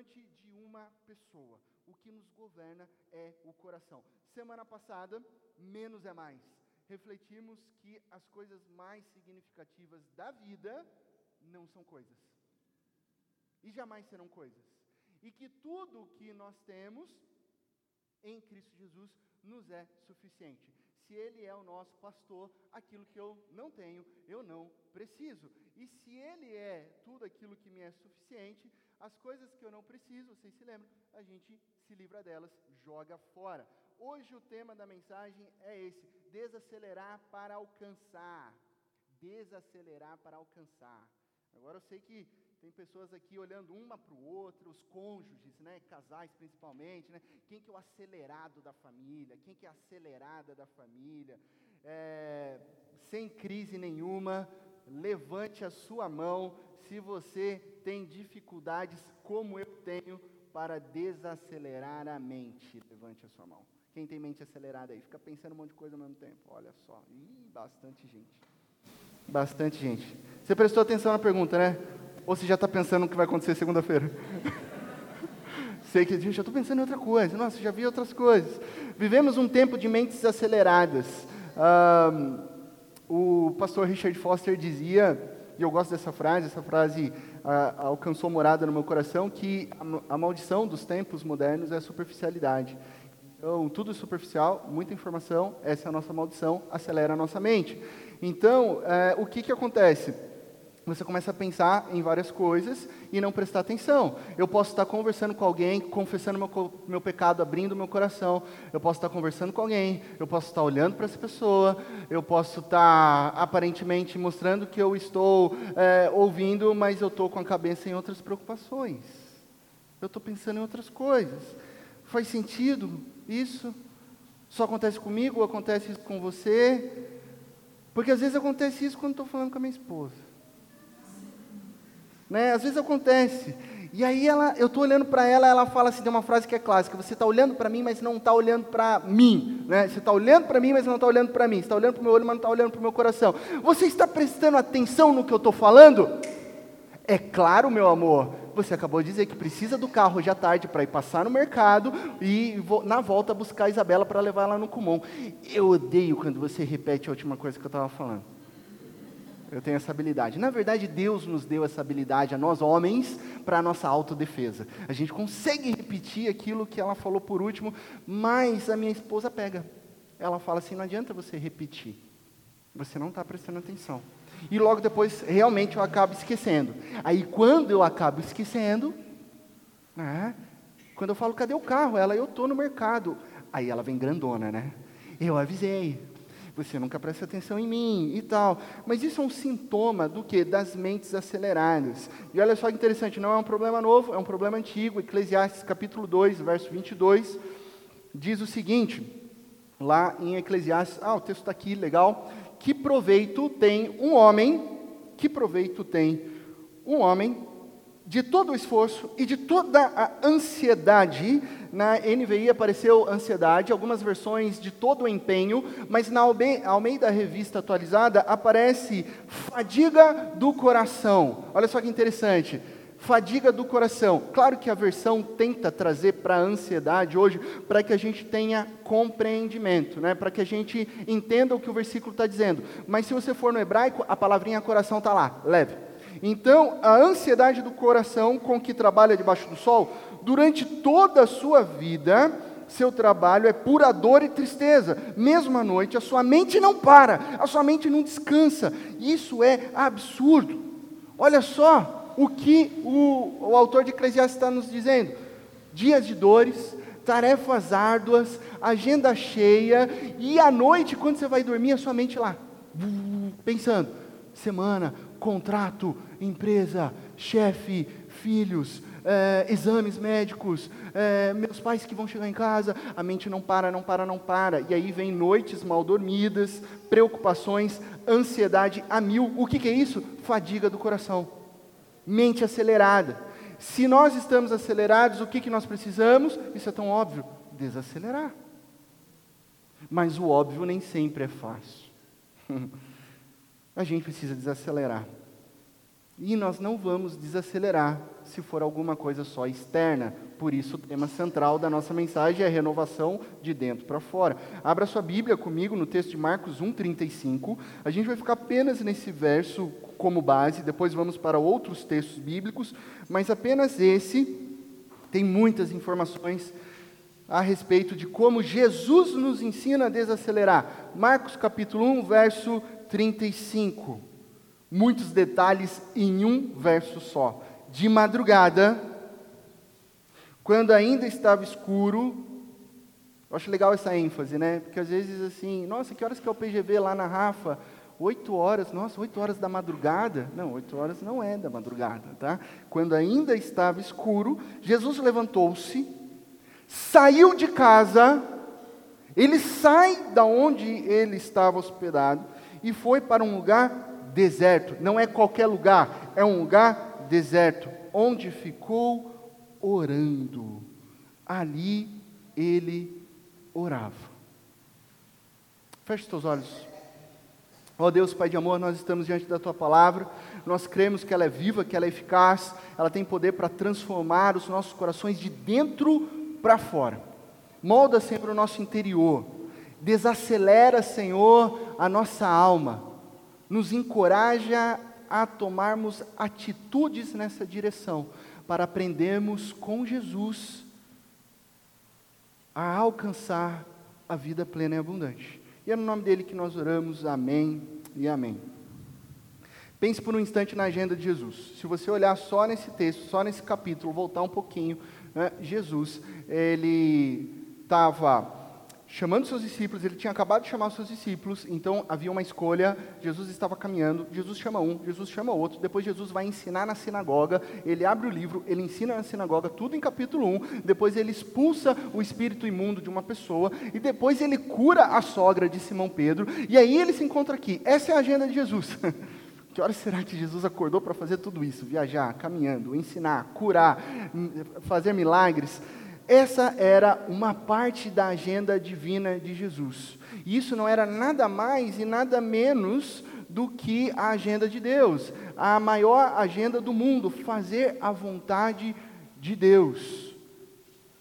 diante de uma pessoa. O que nos governa é o coração. Semana passada, menos é mais. Refletimos que as coisas mais significativas da vida não são coisas. E jamais serão coisas. E que tudo o que nós temos em Cristo Jesus nos é suficiente. Se Ele é o nosso pastor, aquilo que eu não tenho, eu não preciso. E se Ele é tudo aquilo que me é suficiente, as coisas que eu não preciso, vocês se lembram, a gente se livra delas, joga fora. Hoje o tema da mensagem é esse: desacelerar para alcançar. Desacelerar para alcançar. Agora eu sei que tem pessoas aqui olhando uma para o outro, os cônjuges, né, casais principalmente, né, quem que é o acelerado da família, quem que é a acelerada da família, é, sem crise nenhuma, levante a sua mão se você tem dificuldades como eu tenho para desacelerar a mente. Levante a sua mão. Quem tem mente acelerada aí? Fica pensando um monte de coisa ao mesmo tempo. Olha só. Ih, bastante gente. Bastante gente. Você prestou atenção na pergunta, né? Ou você já está pensando no que vai acontecer segunda-feira? Sei que, gente, já estou pensando em outra coisa. Nossa, já vi outras coisas. Vivemos um tempo de mentes aceleradas. o pastor Richard Foster dizia, e eu gosto dessa frase, essa frase ah, alcançou morada no meu coração, que a, maldição dos tempos modernos é a superficialidade. Então, tudo superficial, muita informação, essa é a nossa maldição, acelera a nossa mente. Então, é, o que, que acontece? Você começa a pensar em várias coisas e não prestar atenção. Eu posso estar conversando com alguém, confessando meu, meu pecado, abrindo meu coração. Eu posso estar conversando com alguém, eu posso estar olhando para essa pessoa, eu posso estar aparentemente mostrando que eu estou é, ouvindo, mas eu estou com a cabeça em outras preocupações. Eu estou pensando em outras coisas. Faz sentido isso? Só acontece comigo ou acontece isso com você? Porque às vezes acontece isso quando estou falando com a minha esposa. Né? Às vezes acontece. E aí ela, eu estou olhando para ela, ela fala assim, tem uma frase que é clássica, você está olhando para mim, mas não está olhando para mim. Né? Você está olhando para mim, mas não está olhando para mim. Você está olhando para o meu olho, mas não está olhando para o meu coração. Você está prestando atenção no que eu estou falando? É claro, meu amor. Você acabou de dizer que precisa do carro hoje à tarde para ir passar no mercado e na volta buscar a Isabela para levar ela no Kumon. Eu odeio quando você repete a última coisa que eu estava falando. Eu tenho essa habilidade. Na verdade, Deus nos deu essa habilidade a nós homens para a nossa autodefesa. A gente consegue repetir aquilo que ela falou por último, mas a minha esposa pega. Ela fala assim: não adianta você repetir. Você não está prestando atenção. E logo depois, realmente, eu acabo esquecendo. Aí, quando eu acabo esquecendo, né, quando eu falo, cadê o carro? Ela, eu estou no mercado. Aí ela vem grandona, né? Eu avisei você nunca presta atenção em mim e tal. Mas isso é um sintoma do que? Das mentes aceleradas. E olha só que interessante, não é um problema novo, é um problema antigo. Eclesiastes capítulo 2, verso 22, diz o seguinte, lá em Eclesiastes, ah, o texto está aqui, legal. Que proveito tem um homem, que proveito tem um homem de todo o esforço e de toda a ansiedade. Na NVI apareceu ansiedade, algumas versões de todo o empenho, mas na Almeida Revista Atualizada aparece fadiga do coração. Olha só que interessante. Fadiga do coração. Claro que a versão tenta trazer para a ansiedade hoje, para que a gente tenha compreendimento, né? para que a gente entenda o que o versículo está dizendo. Mas se você for no hebraico, a palavrinha coração está lá, leve. Então, a ansiedade do coração com que trabalha debaixo do sol, durante toda a sua vida, seu trabalho é pura dor e tristeza. Mesmo à noite, a sua mente não para, a sua mente não descansa. Isso é absurdo. Olha só o que o, o autor de Eclesiastes está nos dizendo: dias de dores, tarefas árduas, agenda cheia, e à noite, quando você vai dormir, a sua mente lá, pensando, semana, contrato, empresa, chefe, filhos, é, exames médicos, é, meus pais que vão chegar em casa, a mente não para, não para, não para. E aí vem noites mal dormidas, preocupações, ansiedade a mil. O que, que é isso? Fadiga do coração, mente acelerada. Se nós estamos acelerados, o que, que nós precisamos? Isso é tão óbvio: desacelerar. Mas o óbvio nem sempre é fácil. a gente precisa desacelerar. E nós não vamos desacelerar se for alguma coisa só externa. Por isso, o tema central da nossa mensagem é a renovação de dentro para fora. Abra sua Bíblia comigo no texto de Marcos 1,35. A gente vai ficar apenas nesse verso como base, depois vamos para outros textos bíblicos, mas apenas esse tem muitas informações a respeito de como Jesus nos ensina a desacelerar. Marcos capítulo 1, verso 35. Muitos detalhes em um verso só. De madrugada, quando ainda estava escuro, eu acho legal essa ênfase, né? Porque às vezes assim, nossa, que horas que é o PGV lá na Rafa? Oito horas, nossa, oito horas da madrugada? Não, oito horas não é da madrugada, tá? Quando ainda estava escuro, Jesus levantou-se, saiu de casa, ele sai da onde ele estava hospedado e foi para um lugar deserto. Não é qualquer lugar, é um lugar deserto, onde ficou orando. Ali ele orava. Feche seus olhos. Ó oh Deus, Pai de amor, nós estamos diante da Tua palavra, nós cremos que ela é viva, que ela é eficaz, ela tem poder para transformar os nossos corações de dentro para fora. Molda, Senhor, o nosso interior. Desacelera, Senhor, a nossa alma. Nos encoraja a tomarmos atitudes nessa direção, para aprendermos com Jesus a alcançar a vida plena e abundante. E é no nome dele que nós oramos. Amém e amém. Pense por um instante na agenda de Jesus. Se você olhar só nesse texto, só nesse capítulo, voltar um pouquinho, né, Jesus, ele estava chamando seus discípulos, ele tinha acabado de chamar os seus discípulos, então havia uma escolha, Jesus estava caminhando, Jesus chama um, Jesus chama outro, depois Jesus vai ensinar na sinagoga, ele abre o livro, ele ensina na sinagoga, tudo em capítulo 1, depois ele expulsa o espírito imundo de uma pessoa, e depois ele cura a sogra de Simão Pedro, e aí ele se encontra aqui, essa é a agenda de Jesus. Que horas será que Jesus acordou para fazer tudo isso? Viajar, caminhando, ensinar, curar, fazer milagres. Essa era uma parte da agenda divina de Jesus. E isso não era nada mais e nada menos do que a agenda de Deus, a maior agenda do mundo, fazer a vontade de Deus.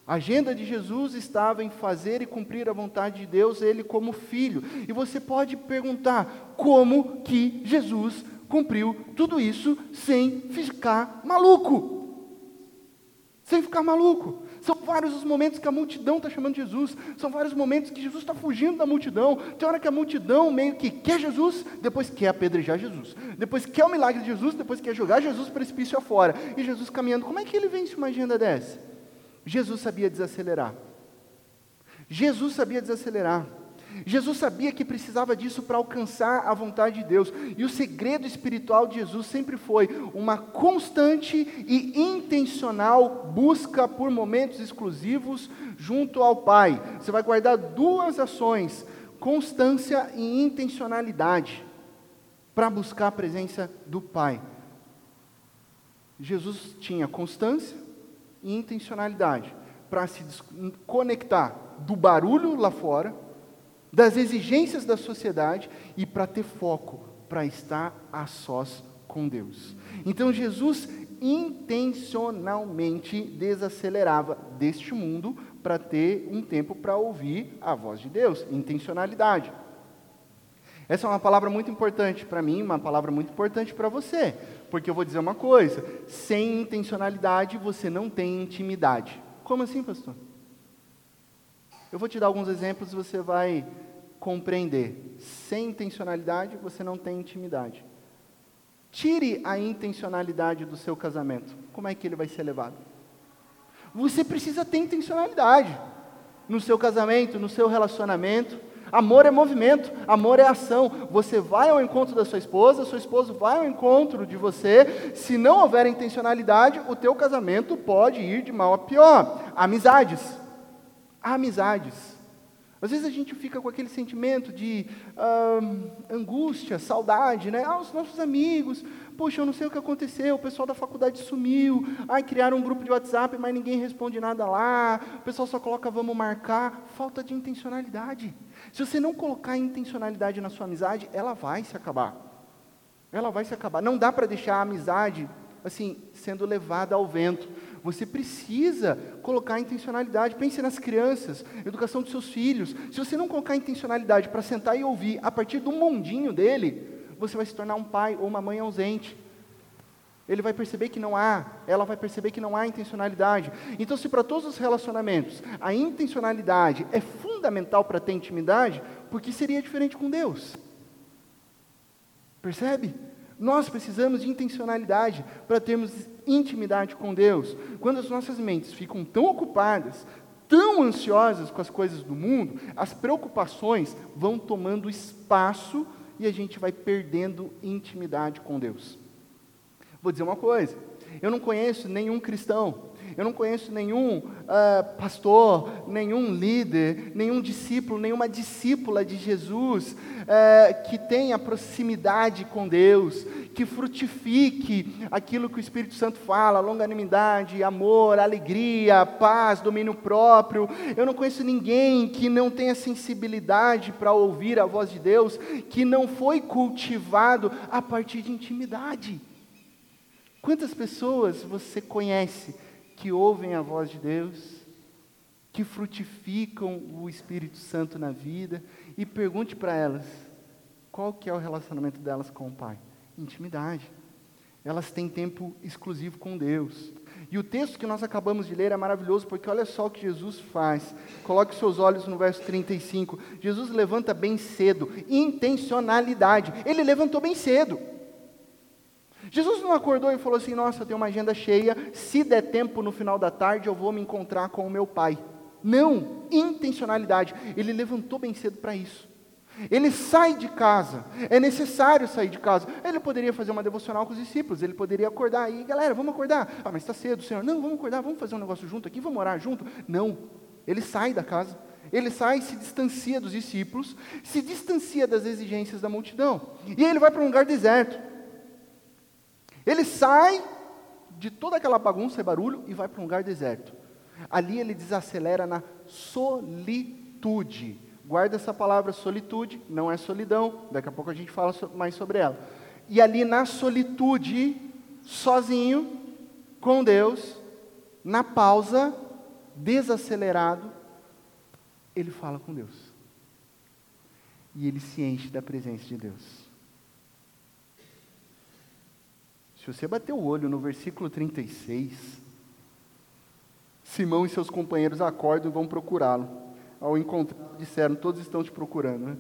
A agenda de Jesus estava em fazer e cumprir a vontade de Deus, ele como filho. E você pode perguntar: como que Jesus cumpriu tudo isso sem ficar maluco. Sem ficar maluco. São vários os momentos que a multidão está chamando Jesus, são vários momentos que Jesus está fugindo da multidão. Tem hora que a multidão meio que quer Jesus, depois quer apedrejar Jesus, depois quer o milagre de Jesus, depois quer jogar Jesus precipício afora. E Jesus caminhando, como é que ele vence uma agenda dessa? Jesus sabia desacelerar. Jesus sabia desacelerar. Jesus sabia que precisava disso para alcançar a vontade de Deus. E o segredo espiritual de Jesus sempre foi uma constante e intencional busca por momentos exclusivos junto ao Pai. Você vai guardar duas ações: constância e intencionalidade, para buscar a presença do Pai. Jesus tinha constância e intencionalidade para se conectar do barulho lá fora das exigências da sociedade e para ter foco, para estar a sós com Deus. Então Jesus intencionalmente desacelerava deste mundo para ter um tempo para ouvir a voz de Deus, intencionalidade. Essa é uma palavra muito importante para mim, uma palavra muito importante para você, porque eu vou dizer uma coisa: sem intencionalidade você não tem intimidade. Como assim, pastor? Eu vou te dar alguns exemplos e você vai compreender. Sem intencionalidade, você não tem intimidade. Tire a intencionalidade do seu casamento. Como é que ele vai ser levado? Você precisa ter intencionalidade no seu casamento, no seu relacionamento. Amor é movimento, amor é ação. Você vai ao encontro da sua esposa, sua esposa vai ao encontro de você. Se não houver intencionalidade, o teu casamento pode ir de mal a pior. Amizades amizades. Às vezes a gente fica com aquele sentimento de angústia, saudade, né? Ah, os nossos amigos, poxa, eu não sei o que aconteceu, o pessoal da faculdade sumiu, ai, criaram um grupo de WhatsApp, mas ninguém responde nada lá, o pessoal só coloca vamos marcar, falta de intencionalidade. Se você não colocar intencionalidade na sua amizade, ela vai se acabar. Ela vai se acabar. Não dá para deixar a amizade assim sendo levada ao vento. Você precisa colocar intencionalidade. Pense nas crianças, educação dos seus filhos. Se você não colocar intencionalidade para sentar e ouvir a partir do mundinho dele, você vai se tornar um pai ou uma mãe ausente. Ele vai perceber que não há, ela vai perceber que não há intencionalidade. Então, se para todos os relacionamentos a intencionalidade é fundamental para ter intimidade, por que seria diferente com Deus? Percebe? Nós precisamos de intencionalidade para termos intimidade com Deus. Quando as nossas mentes ficam tão ocupadas, tão ansiosas com as coisas do mundo, as preocupações vão tomando espaço e a gente vai perdendo intimidade com Deus. Vou dizer uma coisa: eu não conheço nenhum cristão eu não conheço nenhum uh, pastor, nenhum líder, nenhum discípulo, nenhuma discípula de Jesus uh, que tenha proximidade com Deus, que frutifique aquilo que o Espírito Santo fala: longanimidade, amor, alegria, paz, domínio próprio. Eu não conheço ninguém que não tenha sensibilidade para ouvir a voz de Deus, que não foi cultivado a partir de intimidade. Quantas pessoas você conhece que ouvem a voz de Deus, que frutificam o Espírito Santo na vida, e pergunte para elas qual que é o relacionamento delas com o Pai. Intimidade. Elas têm tempo exclusivo com Deus. E o texto que nós acabamos de ler é maravilhoso, porque olha só o que Jesus faz. Coloque seus olhos no verso 35. Jesus levanta bem cedo, intencionalidade. Ele levantou bem cedo. Jesus não acordou e falou assim: Nossa, eu tenho uma agenda cheia, se der tempo no final da tarde eu vou me encontrar com o meu pai. Não, intencionalidade. Ele levantou bem cedo para isso. Ele sai de casa, é necessário sair de casa. Ele poderia fazer uma devocional com os discípulos, ele poderia acordar aí, galera, vamos acordar. Ah, mas está cedo, Senhor. Não, vamos acordar, vamos fazer um negócio junto aqui, vamos orar junto. Não, ele sai da casa, ele sai, se distancia dos discípulos, se distancia das exigências da multidão. E ele vai para um lugar deserto. Ele sai de toda aquela bagunça e barulho e vai para um lugar deserto. Ali ele desacelera na solitude. Guarda essa palavra solitude, não é solidão, daqui a pouco a gente fala mais sobre ela. E ali na solitude, sozinho, com Deus, na pausa, desacelerado, ele fala com Deus. E ele se enche da presença de Deus. Se você bater o olho no versículo 36, Simão e seus companheiros acordam e vão procurá-lo. Ao encontrar, disseram: Todos estão te procurando. Né?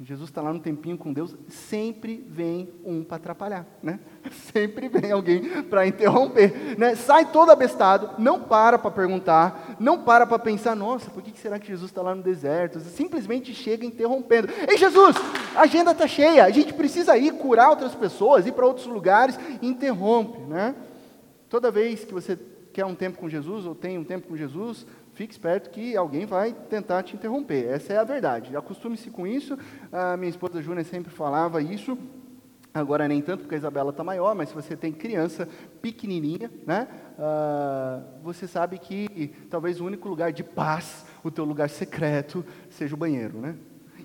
Jesus está lá no tempinho com Deus, sempre vem um para atrapalhar, né? Sempre vem alguém para interromper, né? Sai todo abestado, não para para perguntar, não para para pensar, nossa, por que será que Jesus está lá no deserto? Simplesmente chega interrompendo. Ei, Jesus, a agenda está cheia, a gente precisa ir curar outras pessoas, ir para outros lugares, interrompe, né? Toda vez que você quer um tempo com Jesus ou tem um tempo com Jesus, fique esperto que alguém vai tentar te interromper. Essa é a verdade. Acostume-se com isso. A minha esposa Júnia sempre falava isso. Agora nem tanto, porque a Isabela está maior, mas se você tem criança pequenininha, né, uh, você sabe que talvez o único lugar de paz, o teu lugar secreto, seja o banheiro, né?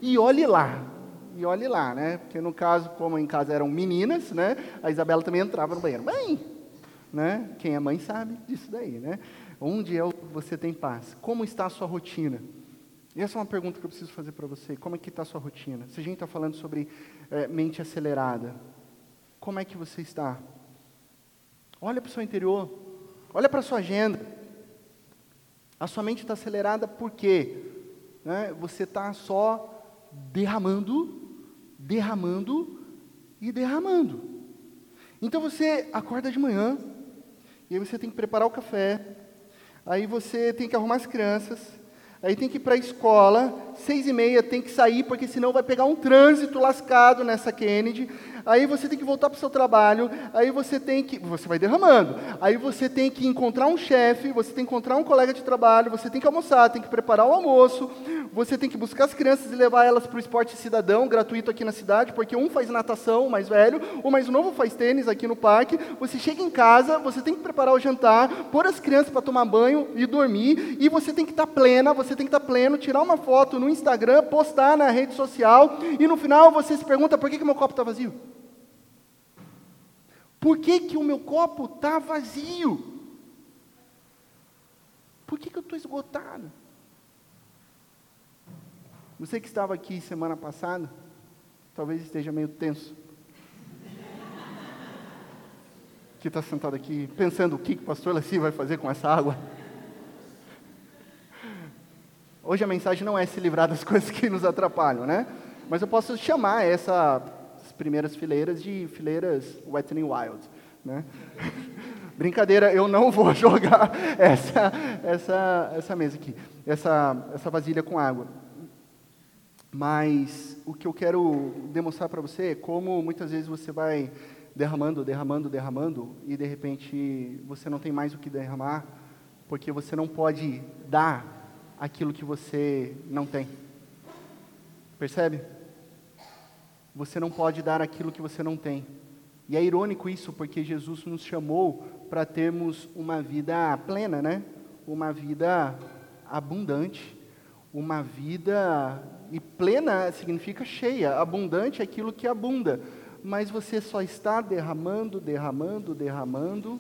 E olhe lá, e olhe lá, né? Porque no caso, como em casa eram meninas, né, a Isabela também entrava no banheiro. Mãe, né? Quem é mãe sabe disso daí, né? Onde é você tem paz? Como está a sua rotina? E essa é uma pergunta que eu preciso fazer para você. Como é que está a sua rotina? Se a gente está falando sobre é, mente acelerada, como é que você está? Olha para o seu interior. Olha para a sua agenda. A sua mente está acelerada por quê? Né? Você está só derramando, derramando e derramando. Então você acorda de manhã, e aí você tem que preparar o café, aí você tem que arrumar as crianças, aí tem que ir para a escola, seis e meia tem que sair, porque senão vai pegar um trânsito lascado nessa Kennedy, aí você tem que voltar para o seu trabalho, aí você tem que, você vai derramando, aí você tem que encontrar um chefe, você tem que encontrar um colega de trabalho, você tem que almoçar, tem que preparar o almoço, você tem que buscar as crianças e levar elas para o esporte cidadão, gratuito aqui na cidade, porque um faz natação, o mais velho, o mais novo faz tênis aqui no parque, você chega em casa, você tem que preparar o jantar, pôr as crianças para tomar banho e dormir, e você tem que estar tá plena, você tem que estar tá pleno, tirar uma foto no Instagram, postar na rede social, e no final você se pergunta, por que, que meu copo está vazio? Por que, que o meu copo está vazio? Por que, que eu estou esgotado? Você que estava aqui semana passada, talvez esteja meio tenso. Que está sentado aqui pensando o que, que o pastor Laci vai fazer com essa água. Hoje a mensagem não é se livrar das coisas que nos atrapalham, né? Mas eu posso chamar essas primeiras fileiras de fileiras wet and wild, né? Brincadeira, eu não vou jogar essa, essa, essa mesa aqui, essa, essa vasilha com água. Mas o que eu quero demonstrar para você é como muitas vezes você vai derramando, derramando, derramando, e de repente você não tem mais o que derramar, porque você não pode dar aquilo que você não tem. Percebe? Você não pode dar aquilo que você não tem. E é irônico isso, porque Jesus nos chamou para termos uma vida plena, né? Uma vida abundante, uma vida e plena significa cheia, abundante é aquilo que abunda. Mas você só está derramando, derramando, derramando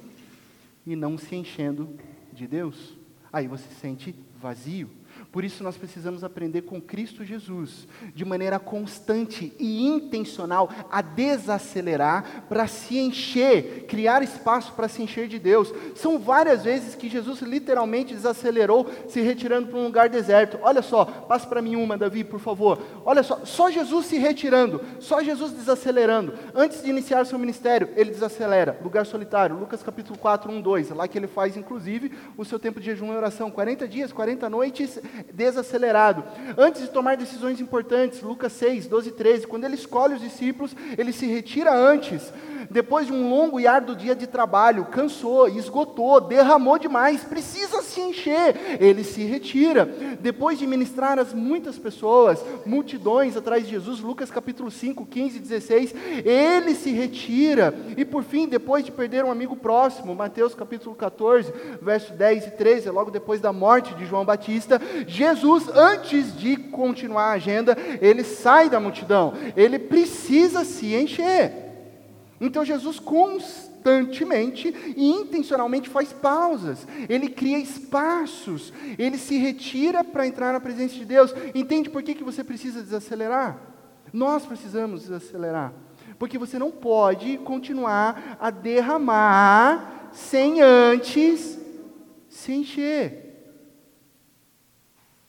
e não se enchendo de Deus. Aí você se sente vazio. Por isso nós precisamos aprender com Cristo Jesus, de maneira constante e intencional, a desacelerar para se encher, criar espaço para se encher de Deus. São várias vezes que Jesus literalmente desacelerou, se retirando para um lugar deserto. Olha só, passa para mim uma, Davi, por favor. Olha só, só Jesus se retirando, só Jesus desacelerando. Antes de iniciar seu ministério, ele desacelera. Lugar solitário, Lucas capítulo 4, 1, 2. Lá que ele faz, inclusive, o seu tempo de jejum e oração. 40 dias, 40 noites desacelerado. Antes de tomar decisões importantes, Lucas 6, 12 e 13, quando ele escolhe os discípulos, ele se retira antes. Depois de um longo e árduo dia de trabalho, cansou, esgotou, derramou demais, precisa se encher. Ele se retira. Depois de ministrar as muitas pessoas, multidões atrás de Jesus, Lucas capítulo 5, 15 e 16, ele se retira. E por fim, depois de perder um amigo próximo, Mateus capítulo 14, verso 10 e 13, logo depois da morte de João Batista, Jesus, antes de continuar a agenda, ele sai da multidão. Ele precisa se encher. Então Jesus constantemente e intencionalmente faz pausas, ele cria espaços, ele se retira para entrar na presença de Deus. Entende por que, que você precisa desacelerar? Nós precisamos desacelerar, porque você não pode continuar a derramar sem antes se encher.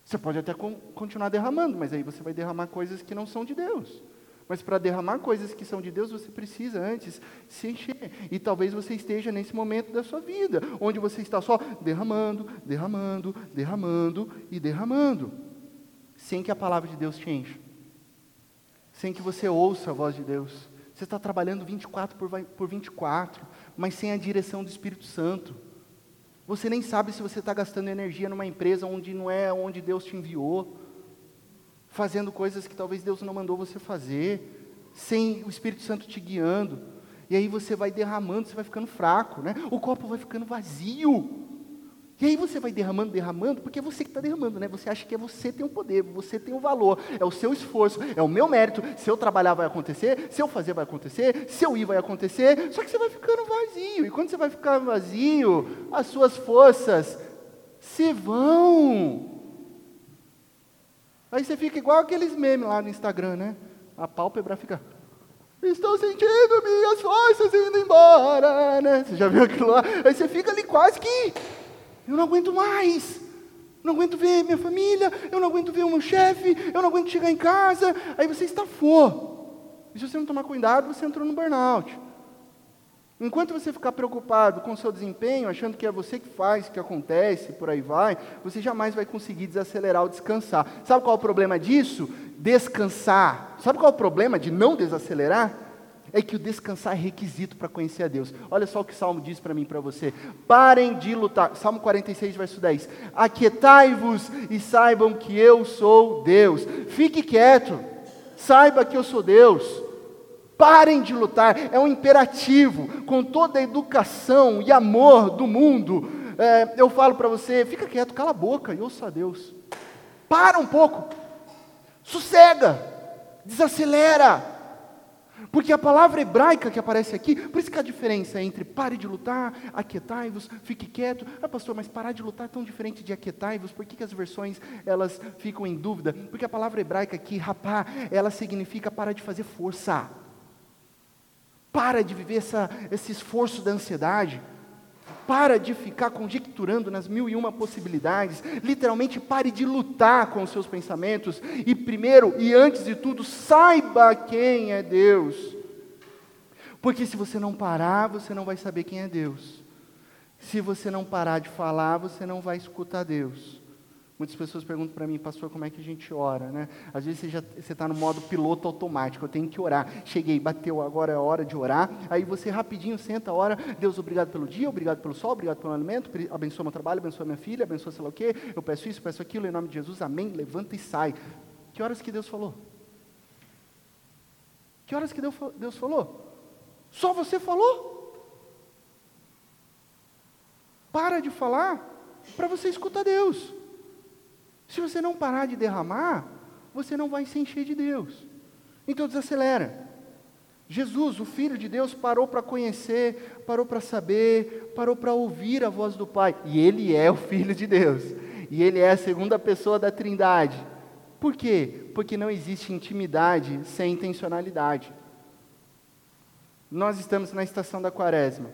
Você pode até continuar derramando, mas aí você vai derramar coisas que não são de Deus. Mas para derramar coisas que são de Deus, você precisa antes se encher. E talvez você esteja nesse momento da sua vida, onde você está só derramando, derramando, derramando e derramando, sem que a palavra de Deus te encha, sem que você ouça a voz de Deus. Você está trabalhando 24 por 24, mas sem a direção do Espírito Santo. Você nem sabe se você está gastando energia numa empresa onde não é onde Deus te enviou fazendo coisas que talvez Deus não mandou você fazer, sem o Espírito Santo te guiando. E aí você vai derramando, você vai ficando fraco, né? O copo vai ficando vazio. E aí você vai derramando, derramando, porque é você que está derramando, né? Você acha que é você tem o poder, você tem o valor, é o seu esforço, é o meu mérito. Se eu trabalhar vai acontecer, se eu fazer vai acontecer, se eu ir vai acontecer. Só que você vai ficando vazio. E quando você vai ficar vazio, as suas forças se vão. Aí você fica igual aqueles memes lá no Instagram, né? A pálpebra fica. Estou sentindo minhas forças indo embora, né? Você já viu aquilo lá? Aí você fica ali quase que. Eu não aguento mais. Não aguento ver minha família, eu não aguento ver o meu chefe, eu não aguento chegar em casa. Aí você está for. E se você não tomar cuidado, você entrou no burnout. Enquanto você ficar preocupado com o seu desempenho, achando que é você que faz, que acontece, por aí vai, você jamais vai conseguir desacelerar ou descansar. Sabe qual é o problema disso? Descansar. Sabe qual é o problema de não desacelerar? É que o descansar é requisito para conhecer a Deus. Olha só o que o Salmo diz para mim e para você. Parem de lutar. Salmo 46, verso 10. Aquietai-vos e saibam que eu sou Deus. Fique quieto. Saiba que eu sou Deus. Parem de lutar, é um imperativo, com toda a educação e amor do mundo. É, eu falo para você: fica quieto, cala a boca e ouça a Deus. Para um pouco, sossega, desacelera. Porque a palavra hebraica que aparece aqui, por isso que a diferença entre pare de lutar, aquietai-vos, fique quieto. Ah, pastor, mas parar de lutar é tão diferente de aquietai-vos, por que, que as versões elas ficam em dúvida? Porque a palavra hebraica aqui, rapá, ela significa para de fazer força. Para de viver essa, esse esforço da ansiedade. Para de ficar conjecturando nas mil e uma possibilidades. Literalmente, pare de lutar com os seus pensamentos. E primeiro e antes de tudo, saiba quem é Deus. Porque se você não parar, você não vai saber quem é Deus. Se você não parar de falar, você não vai escutar Deus. Muitas pessoas perguntam para mim, pastor, como é que a gente ora, né? Às vezes você já está no modo piloto automático, eu tenho que orar. Cheguei, bateu, agora é a hora de orar. Aí você rapidinho senta, ora, Deus, obrigado pelo dia, obrigado pelo sol, obrigado pelo alimento, abençoa meu trabalho, abençoa minha filha, abençoa sei lá o quê. Eu peço isso, peço aquilo, em nome de Jesus, amém. Levanta e sai. Que horas que Deus falou? Que horas que Deus falou? Só você falou? Para de falar para você escutar Deus. Se você não parar de derramar, você não vai se encher de Deus. Então desacelera. Jesus, o Filho de Deus, parou para conhecer, parou para saber, parou para ouvir a voz do Pai. E Ele é o Filho de Deus. E Ele é a segunda pessoa da Trindade. Por quê? Porque não existe intimidade sem intencionalidade. Nós estamos na estação da quaresma.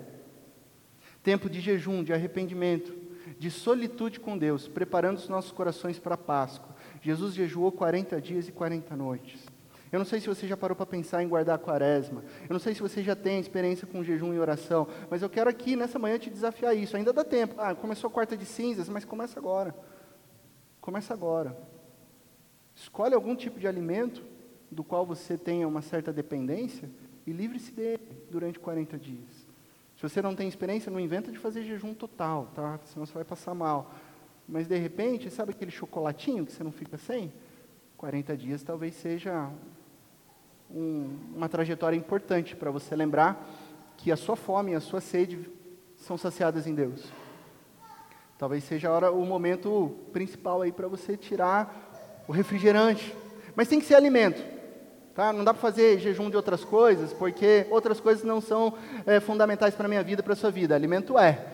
Tempo de jejum, de arrependimento de solitude com Deus, preparando os nossos corações para a Páscoa. Jesus jejuou 40 dias e 40 noites. Eu não sei se você já parou para pensar em guardar a quaresma. Eu não sei se você já tem experiência com jejum e oração. Mas eu quero aqui, nessa manhã, te desafiar isso. Ainda dá tempo. Ah, começou a quarta de cinzas, mas começa agora. Começa agora. Escolhe algum tipo de alimento do qual você tenha uma certa dependência e livre-se dele durante 40 dias. Se você não tem experiência, não inventa de fazer jejum total, tá? Senão você vai passar mal. Mas de repente, sabe aquele chocolatinho que você não fica sem? 40 dias talvez seja um, uma trajetória importante para você lembrar que a sua fome e a sua sede são saciadas em Deus. Talvez seja a hora, o momento principal aí para você tirar o refrigerante. Mas tem que ser alimento. Tá? Não dá para fazer jejum de outras coisas, porque outras coisas não são é, fundamentais para a minha vida, para a sua vida. Alimento é.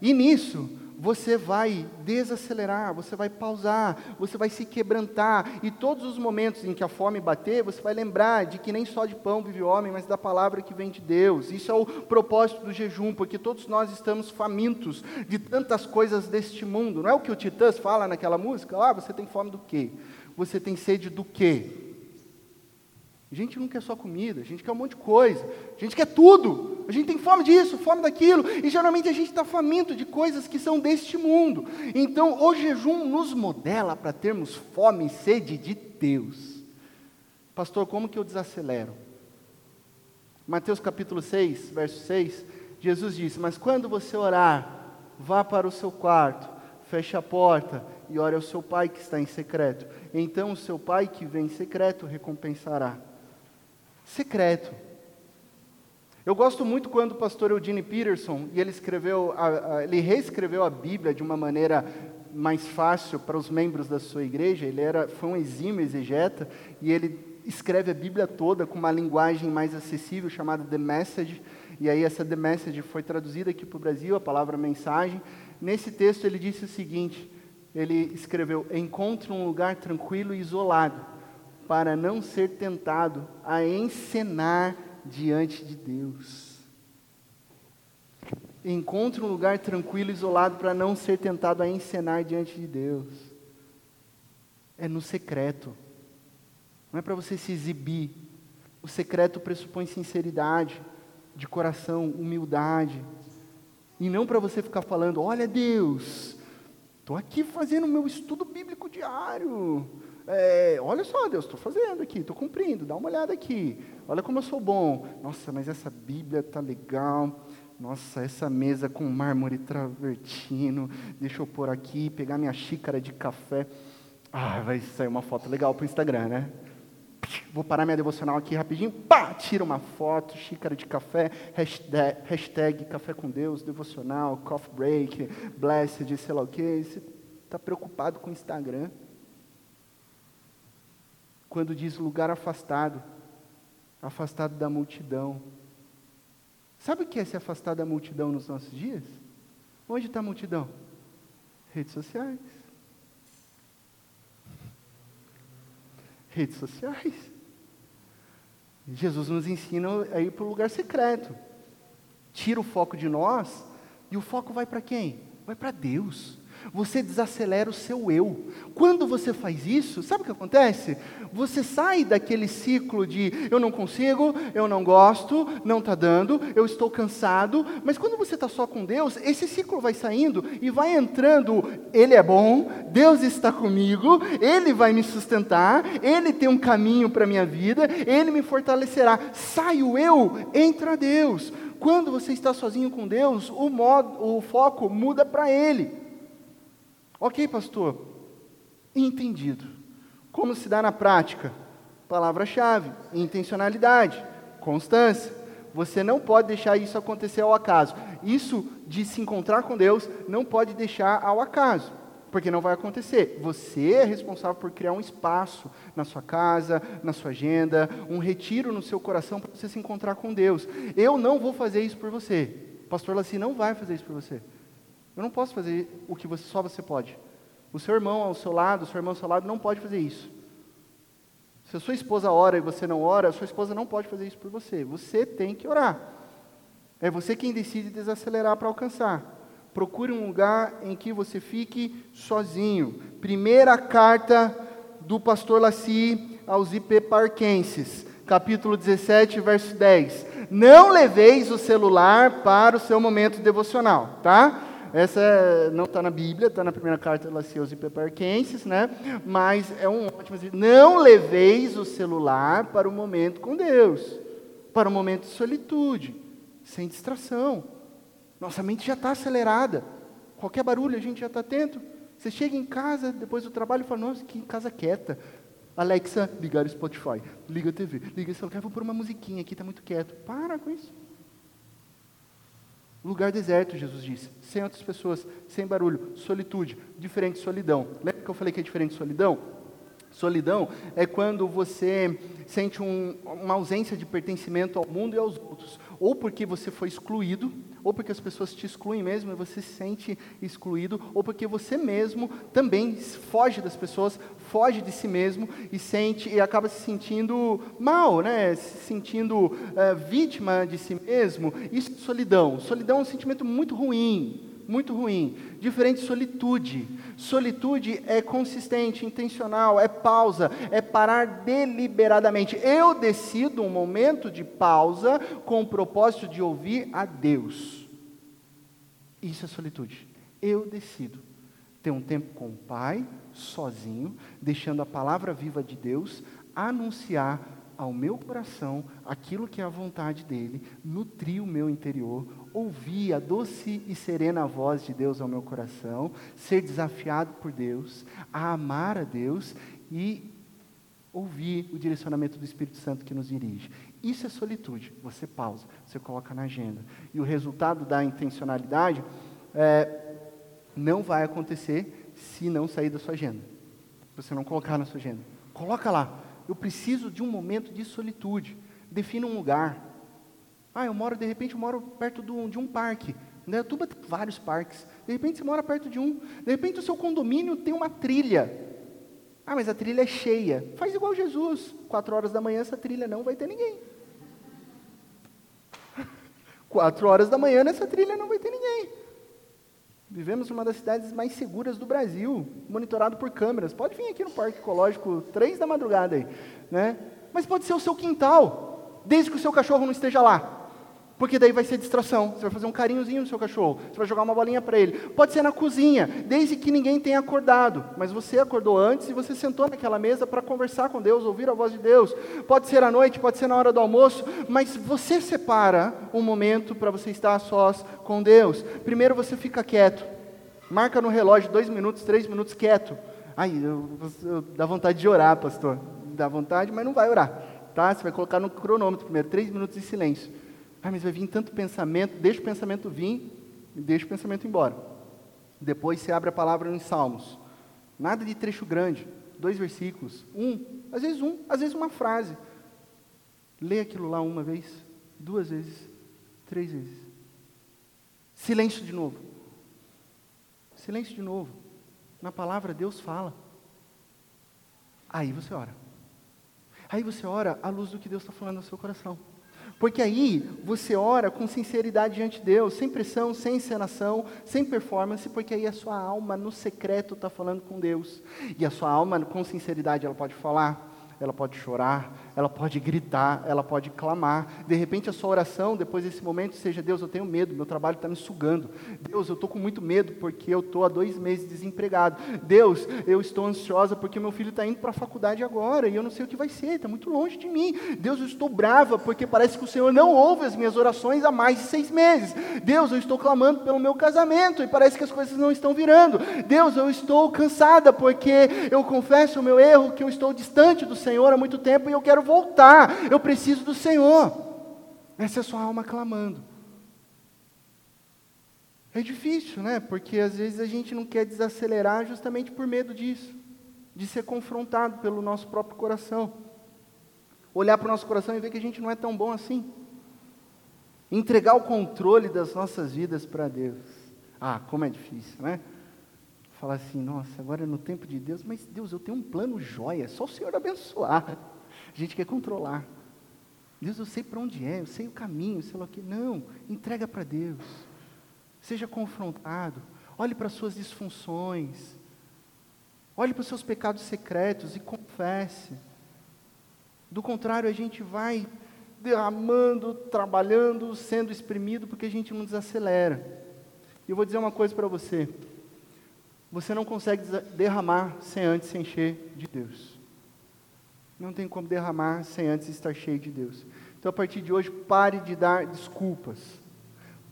E nisso, você vai desacelerar, você vai pausar, você vai se quebrantar, e todos os momentos em que a fome bater, você vai lembrar de que nem só de pão vive o homem, mas da palavra que vem de Deus. Isso é o propósito do jejum, porque todos nós estamos famintos de tantas coisas deste mundo. Não é o que o Titãs fala naquela música? Ah, você tem fome do quê? Você tem sede do quê? A gente não quer só comida, a gente quer um monte de coisa, a gente quer tudo, a gente tem fome disso, fome daquilo, e geralmente a gente está faminto de coisas que são deste mundo. Então o jejum nos modela para termos fome e sede de Deus. Pastor, como que eu desacelero? Mateus capítulo 6, verso 6, Jesus disse: Mas quando você orar, vá para o seu quarto, feche a porta e ore ao seu pai que está em secreto. Então o seu pai que vem em secreto recompensará secreto. Eu gosto muito quando o pastor Eugene Peterson, e ele escreveu, ele reescreveu a Bíblia de uma maneira mais fácil para os membros da sua igreja, ele era, foi um exímio exegeta, e ele escreve a Bíblia toda com uma linguagem mais acessível, chamada The Message, e aí essa The Message foi traduzida aqui para o Brasil, a palavra mensagem. Nesse texto ele disse o seguinte, ele escreveu, encontre um lugar tranquilo e isolado, para não ser tentado a encenar diante de Deus. Encontre um lugar tranquilo, isolado, para não ser tentado a encenar diante de Deus. É no secreto. Não é para você se exibir. O secreto pressupõe sinceridade, de coração, humildade. E não para você ficar falando: olha, Deus, estou aqui fazendo meu estudo bíblico diário. É, olha só, Deus, estou fazendo aqui, estou cumprindo, dá uma olhada aqui. Olha como eu sou bom. Nossa, mas essa Bíblia tá legal. Nossa, essa mesa com mármore travertino. Deixa eu pôr aqui, pegar minha xícara de café. Ah, vai sair uma foto legal para o Instagram, né? Vou parar minha devocional aqui rapidinho. Pá, tira uma foto, xícara de café, hashtag, hashtag café com Deus, devocional, coffee break, blessed, sei lá o quê. Você está preocupado com o Instagram? Quando diz lugar afastado. afastado da multidão. Sabe o que é se afastar da multidão nos nossos dias? Onde está a multidão? Redes sociais. Redes sociais. Jesus nos ensina a ir para o lugar secreto. Tira o foco de nós e o foco vai para quem? Vai para Deus você desacelera o seu eu. Quando você faz isso, sabe o que acontece? Você sai daquele ciclo de eu não consigo, eu não gosto, não está dando, eu estou cansado. Mas quando você está só com Deus, esse ciclo vai saindo e vai entrando. Ele é bom, Deus está comigo, Ele vai me sustentar, Ele tem um caminho para a minha vida, Ele me fortalecerá. Sai o eu, entra Deus. Quando você está sozinho com Deus, o, modo, o foco muda para Ele. Ok, pastor, entendido. Como se dá na prática? Palavra-chave: intencionalidade, constância. Você não pode deixar isso acontecer ao acaso. Isso de se encontrar com Deus não pode deixar ao acaso, porque não vai acontecer. Você é responsável por criar um espaço na sua casa, na sua agenda, um retiro no seu coração para você se encontrar com Deus. Eu não vou fazer isso por você. Pastor Laci não vai fazer isso por você. Eu não posso fazer o que você, só você pode. O seu irmão ao seu lado, o seu irmão ao seu lado não pode fazer isso. Se a sua esposa ora e você não ora, a sua esposa não pode fazer isso por você. Você tem que orar. É você quem decide desacelerar para alcançar. Procure um lugar em que você fique sozinho. Primeira carta do pastor Laci aos Ipeparquenses, capítulo 17, verso 10. Não leveis o celular para o seu momento devocional, tá? Essa não está na Bíblia, está na primeira carta de Lacios e Peparquenses, né? Mas é um ótimo. Não leveis o celular para o momento com Deus, para o momento de solitude, sem distração. Nossa mente já está acelerada. Qualquer barulho a gente já está atento. Você chega em casa depois do trabalho e fala: Nossa, que casa quieta. Alexa, ligar o Spotify, liga a TV, liga o celular, vou pôr uma musiquinha aqui, está muito quieto. Para com isso. Lugar deserto, Jesus disse, sem outras pessoas, sem barulho, solitude, diferente solidão. Lembra que eu falei que é diferente solidão? Solidão é quando você sente um, uma ausência de pertencimento ao mundo e aos outros, ou porque você foi excluído, ou porque as pessoas te excluem mesmo e você se sente excluído, ou porque você mesmo também foge das pessoas, foge de si mesmo e sente e acaba se sentindo mal, né? Se sentindo é, vítima de si mesmo. Isso é solidão. Solidão é um sentimento muito ruim muito ruim. Diferente de solitude. Solitude é consistente, intencional, é pausa, é parar deliberadamente. Eu decido um momento de pausa com o propósito de ouvir a Deus. Isso é solitude. Eu decido ter um tempo com o Pai, sozinho, deixando a palavra viva de Deus anunciar ao meu coração aquilo que é a vontade dele, nutrir o meu interior, ouvir a doce e serena voz de Deus ao meu coração, ser desafiado por Deus, a amar a Deus e ouvir o direcionamento do Espírito Santo que nos dirige. Isso é solitude. Você pausa, você coloca na agenda. E o resultado da intencionalidade é, não vai acontecer se não sair da sua agenda. Se você não colocar na sua agenda. Coloca lá eu preciso de um momento de solitude. Defina um lugar. Ah, eu moro, de repente, eu moro perto do, de um parque. Né? Tuba tem vários parques. De repente, você mora perto de um. De repente, o seu condomínio tem uma trilha. Ah, mas a trilha é cheia. Faz igual Jesus. Quatro horas da manhã, essa trilha não vai ter ninguém. Quatro horas da manhã, nessa trilha não vai ter ninguém. Vivemos em uma das cidades mais seguras do Brasil, monitorado por câmeras. Pode vir aqui no Parque Ecológico, três da madrugada aí, né? Mas pode ser o seu quintal, desde que o seu cachorro não esteja lá. Porque daí vai ser distração. Você vai fazer um carinhozinho no seu cachorro. Você vai jogar uma bolinha para ele. Pode ser na cozinha, desde que ninguém tenha acordado. Mas você acordou antes e você sentou naquela mesa para conversar com Deus, ouvir a voz de Deus. Pode ser à noite, pode ser na hora do almoço. Mas você separa um momento para você estar a sós com Deus. Primeiro você fica quieto. Marca no relógio dois minutos, três minutos quieto. Ai, eu, eu, dá vontade de orar, pastor. Dá vontade, mas não vai orar. Tá? Você vai colocar no cronômetro primeiro, três minutos de silêncio. Ah, mas vai vir tanto pensamento, deixa o pensamento vir e deixa o pensamento embora. Depois você abre a palavra em Salmos. Nada de trecho grande, dois versículos, um, às vezes um, às vezes uma frase. Lê aquilo lá uma vez, duas vezes, três vezes. Silêncio de novo. Silêncio de novo. Na palavra Deus fala. Aí você ora. Aí você ora à luz do que Deus está falando no seu coração. Porque aí você ora com sinceridade diante de Deus, sem pressão, sem encenação, sem performance, porque aí a sua alma no secreto está falando com Deus. E a sua alma com sinceridade ela pode falar, ela pode chorar, ela pode gritar, ela pode clamar. De repente, a sua oração, depois desse momento, seja: Deus, eu tenho medo, meu trabalho está me sugando. Deus, eu estou com muito medo porque eu estou há dois meses desempregado. Deus, eu estou ansiosa porque meu filho está indo para a faculdade agora e eu não sei o que vai ser, está muito longe de mim. Deus, eu estou brava porque parece que o Senhor não ouve as minhas orações há mais de seis meses. Deus, eu estou clamando pelo meu casamento e parece que as coisas não estão virando. Deus, eu estou cansada porque eu confesso o meu erro, que eu estou distante do Senhor há muito tempo e eu quero voltar, eu preciso do Senhor. Essa é a sua alma clamando. É difícil, né? Porque às vezes a gente não quer desacelerar justamente por medo disso, de ser confrontado pelo nosso próprio coração. Olhar para o nosso coração e ver que a gente não é tão bom assim. Entregar o controle das nossas vidas para Deus. Ah, como é difícil, né? Falar assim, nossa, agora é no tempo de Deus, mas Deus, eu tenho um plano jóia, só o Senhor abençoar. A gente quer controlar. Deus, eu sei para onde é, eu sei o caminho, sei lá o que. Não, entrega para Deus. Seja confrontado. Olhe para as suas disfunções. Olhe para os seus pecados secretos e confesse. Do contrário, a gente vai derramando, trabalhando, sendo exprimido, porque a gente não desacelera. E eu vou dizer uma coisa para você. Você não consegue derramar sem antes se encher de Deus. Não tem como derramar sem antes estar cheio de Deus. Então, a partir de hoje, pare de dar desculpas.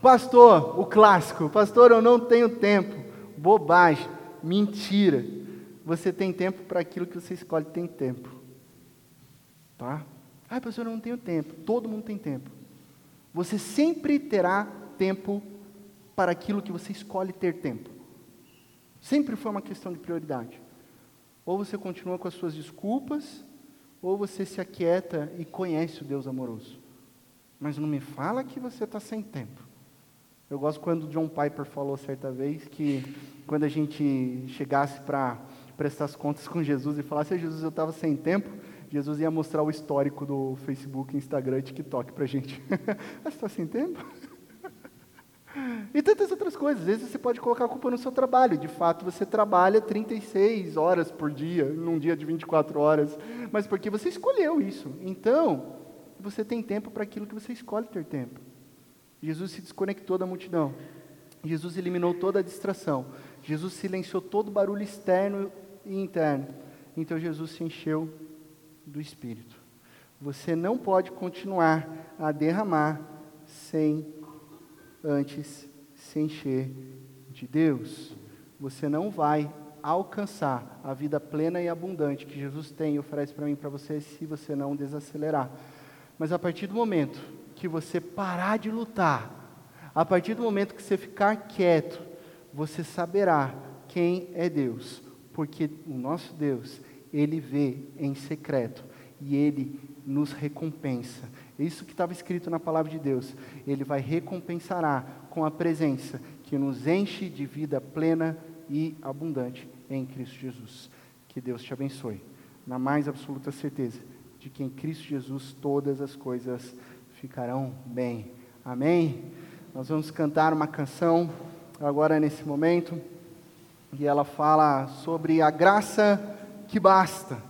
Pastor, o clássico, pastor, eu não tenho tempo. Bobagem, mentira. Você tem tempo para aquilo que você escolhe, tem tempo. Tá? Ah, pastor, eu não tenho tempo. Todo mundo tem tempo. Você sempre terá tempo para aquilo que você escolhe ter tempo. Sempre foi uma questão de prioridade. Ou você continua com as suas desculpas, ou você se aquieta e conhece o Deus amoroso. Mas não me fala que você está sem tempo. Eu gosto quando John Piper falou certa vez que quando a gente chegasse para prestar as contas com Jesus e falasse, Jesus, eu estava sem tempo, Jesus ia mostrar o histórico do Facebook, Instagram e TikTok para a gente. Você está sem tempo? E tantas outras coisas. Às vezes você pode colocar a culpa no seu trabalho. De fato, você trabalha 36 horas por dia, num dia de 24 horas, mas porque você escolheu isso. Então, você tem tempo para aquilo que você escolhe ter tempo. Jesus se desconectou da multidão. Jesus eliminou toda a distração. Jesus silenciou todo o barulho externo e interno. Então Jesus se encheu do Espírito. Você não pode continuar a derramar sem antes se encher de Deus. Você não vai alcançar a vida plena e abundante que Jesus tem e oferece para mim e para você se você não desacelerar. Mas a partir do momento que você parar de lutar, a partir do momento que você ficar quieto, você saberá quem é Deus, porque o nosso Deus, ele vê em secreto e ele nos recompensa. Isso que estava escrito na palavra de Deus. Ele vai recompensará com a presença que nos enche de vida plena e abundante em Cristo Jesus. Que Deus te abençoe. Na mais absoluta certeza de que em Cristo Jesus todas as coisas ficarão bem. Amém? Nós vamos cantar uma canção agora nesse momento e ela fala sobre a graça que basta.